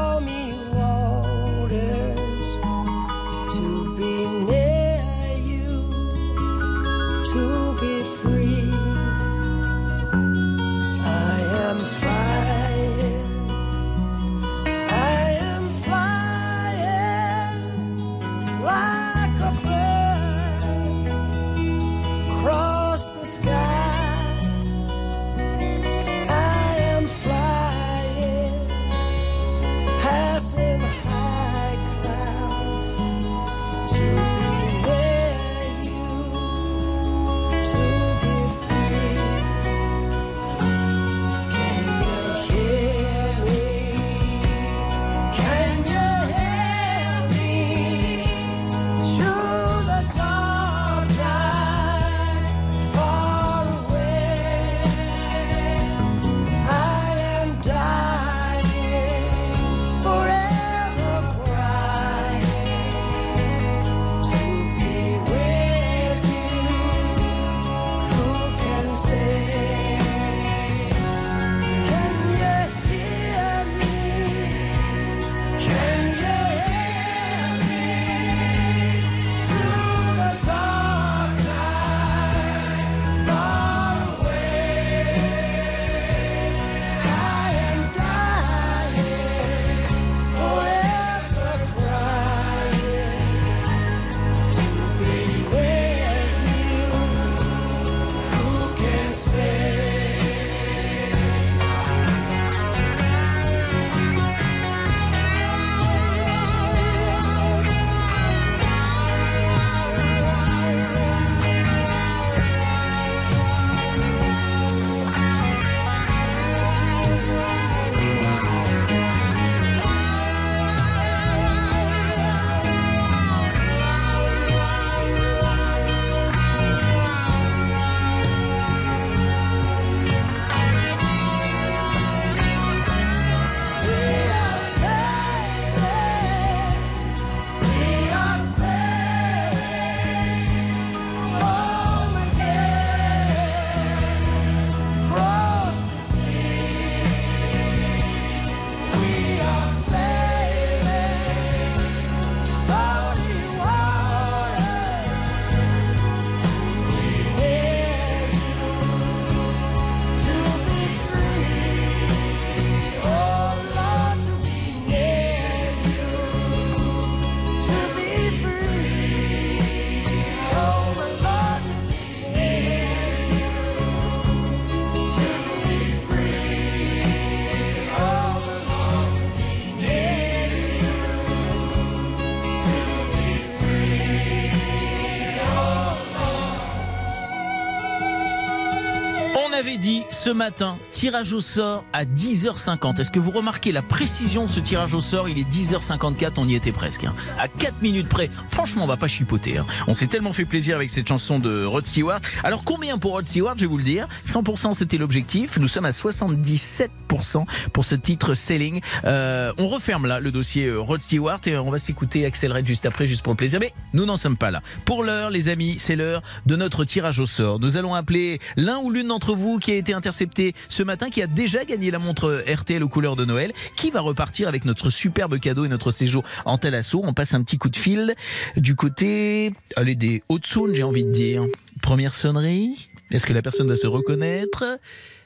Speaker 3: ce matin, tirage au sort à 10h50. Est-ce que vous remarquez la précision de ce tirage au sort? Il est 10h54, on y était presque. hein. À 4 minutes près. Franchement, on va pas chipoter. hein. On s'est tellement fait plaisir avec cette chanson de Rod Stewart. Alors combien pour Rod Stewart Je vais vous le dire? 100% c'était l'objectif. Nous sommes à 77% pour ce titre Selling. Euh, on referme là le dossier euh, Rod Stewart et on va s'écouter Axel Red juste après, juste pour le plaisir. Mais nous n'en sommes pas là. Pour l'heure, les amis, c'est l'heure de notre tirage au sort. Nous allons appeler l'un ou l'une d'entre vous qui a été intercepté ce matin, qui a déjà gagné la montre RTL aux couleurs de Noël, qui va repartir avec notre superbe cadeau et notre séjour en Talasso. On passe un petit coup de fil du côté, allez, des Hautes-Saônes, j'ai envie de dire. Première sonnerie. Est-ce que la personne va se reconnaître?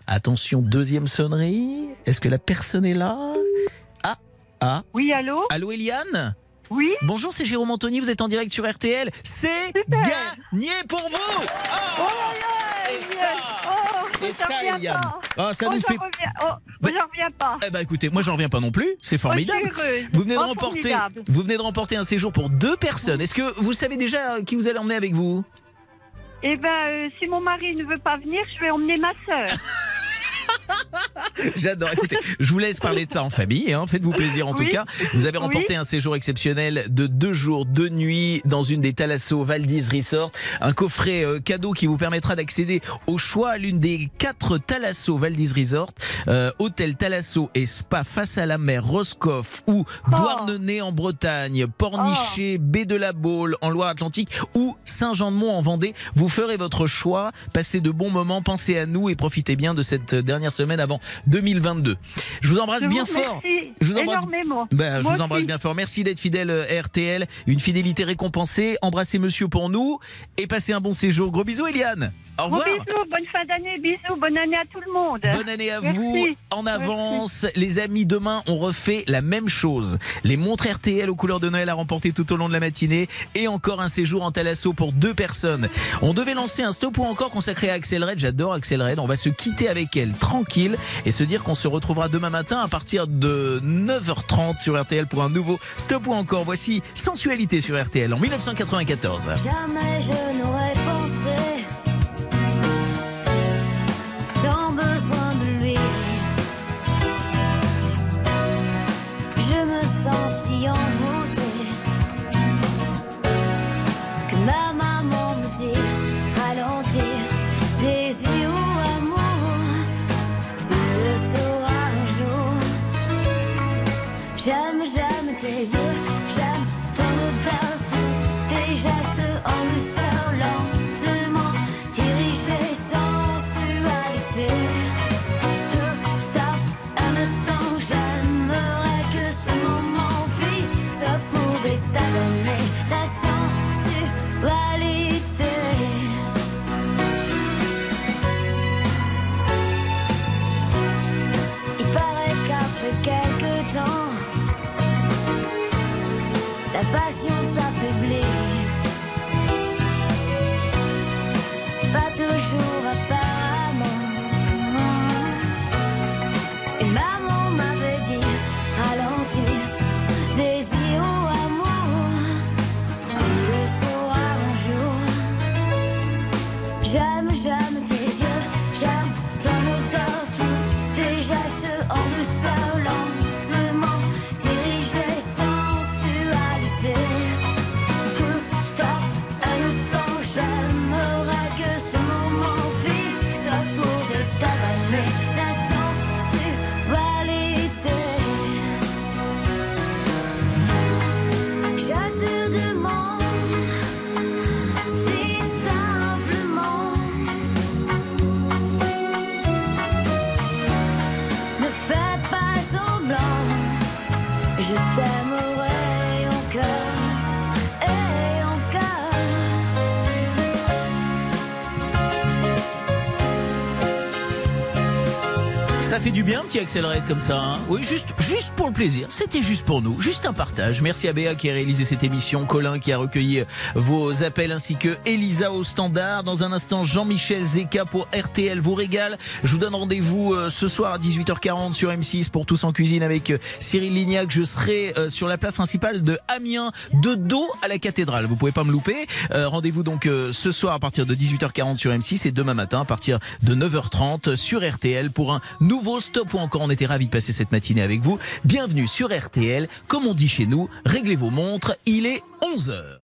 Speaker 3: Attention, deuxième sonnerie. Est-ce que la personne est là? Ah, ah.
Speaker 5: Oui, allô?
Speaker 3: Allô Eliane?
Speaker 5: Oui?
Speaker 3: Bonjour, c'est Jérôme Anthony, vous êtes en direct sur RTL. C'est gagné pour vous
Speaker 5: Oh,
Speaker 3: Et ça
Speaker 5: oh,
Speaker 3: Et ça, Eliane. Ah, ça
Speaker 5: Oh,
Speaker 3: nous
Speaker 5: j'en
Speaker 3: fait...
Speaker 5: reviens- oh, j'en reviens pas.
Speaker 3: Eh ben écoutez, moi j'en reviens pas non plus, c'est formidable.
Speaker 5: Oh, heureuse.
Speaker 3: Vous venez de
Speaker 5: Oh,
Speaker 3: remporter,
Speaker 5: formidable.
Speaker 3: vous venez de remporter un séjour pour deux personnes. Est-ce que vous savez déjà qui vous allez emmener avec vous?
Speaker 5: Eh ben, euh, si mon mari ne veut pas venir, je vais emmener ma sœur. [laughs]
Speaker 3: J'adore. Écoutez, je vous laisse parler de ça en famille. hein. Faites-vous plaisir en tout cas. Vous avez remporté
Speaker 5: Oui.
Speaker 3: un séjour exceptionnel de deux jours, deux nuits dans une des Thalasso Valdis Resort. Un coffret euh, cadeau qui vous permettra d'accéder au choix à l'une des quatre Thalasso Valdis Resort. Euh, hôtel Thalasso et Spa face à la mer, Roscoff ou Douarnenez en Bretagne, Pornichet, Baie de la Baule en Loire-Atlantique ou Saint-Jean-de-Mont en Vendée. Vous ferez votre choix. Passez de bons moments. Pensez à nous et profitez bien de cette dernière semaine avant 2022. Je vous embrasse
Speaker 5: Je
Speaker 3: bien
Speaker 5: vous
Speaker 3: fort. Je vous embrasse.
Speaker 5: énormément.
Speaker 3: Ben, je
Speaker 5: Moi
Speaker 3: vous embrasse
Speaker 5: aussi.
Speaker 3: bien fort. Merci d'être fidèle euh, à RTL. Une fidélité récompensée. Embrassez monsieur pour nous et passez un bon séjour. Gros bisous, Eliane. Au revoir.
Speaker 5: bisous, bonne fin d'année, bisous, bonne année à tout le monde.
Speaker 3: Bonne année à
Speaker 5: Merci.
Speaker 3: vous. En avance, les amis. Demain, on refait la même chose. Les montres RTL aux couleurs de Noël à remporter tout au long de la matinée et encore un séjour en Thalasso pour deux personnes. On devait lancer un stop ou encore consacré à Axel Red. J'adore Axel Red. On va se quitter avec elle tranquille et se dire qu'on se retrouvera demain matin à partir de 9h30 sur RTL pour un nouveau stop ou encore. Voici Sensualité sur RTL en 1994.
Speaker 15: Jamais je n'aurais pensé
Speaker 3: bien, un petit accélérate comme ça. hein oui, juste, juste pour le plaisir. C'était juste pour nous. Juste un partage. Merci à Béa qui a réalisé cette émission, Colin qui a recueilli vos appels, ainsi que Elisa au standard. Dans un instant, Jean-Michel Zeka pour RTL vous régale. Je vous donne rendez-vous euh, ce soir à 18h40 sur M6 pour Tous en cuisine avec euh, Cyril Lignac. Je serai euh, sur la place principale de Amiens, de dos à la cathédrale. Vous pouvez pas me louper. Rendez-vous donc ce soir à partir de 18h40 sur M6 et demain matin à partir de 9h30 sur RTL pour un nouveau stop ou encore on était ravis de passer cette matinée avec vous. Bienvenue sur RTL. Comme on dit chez nous, réglez vos montres. Il est 11h.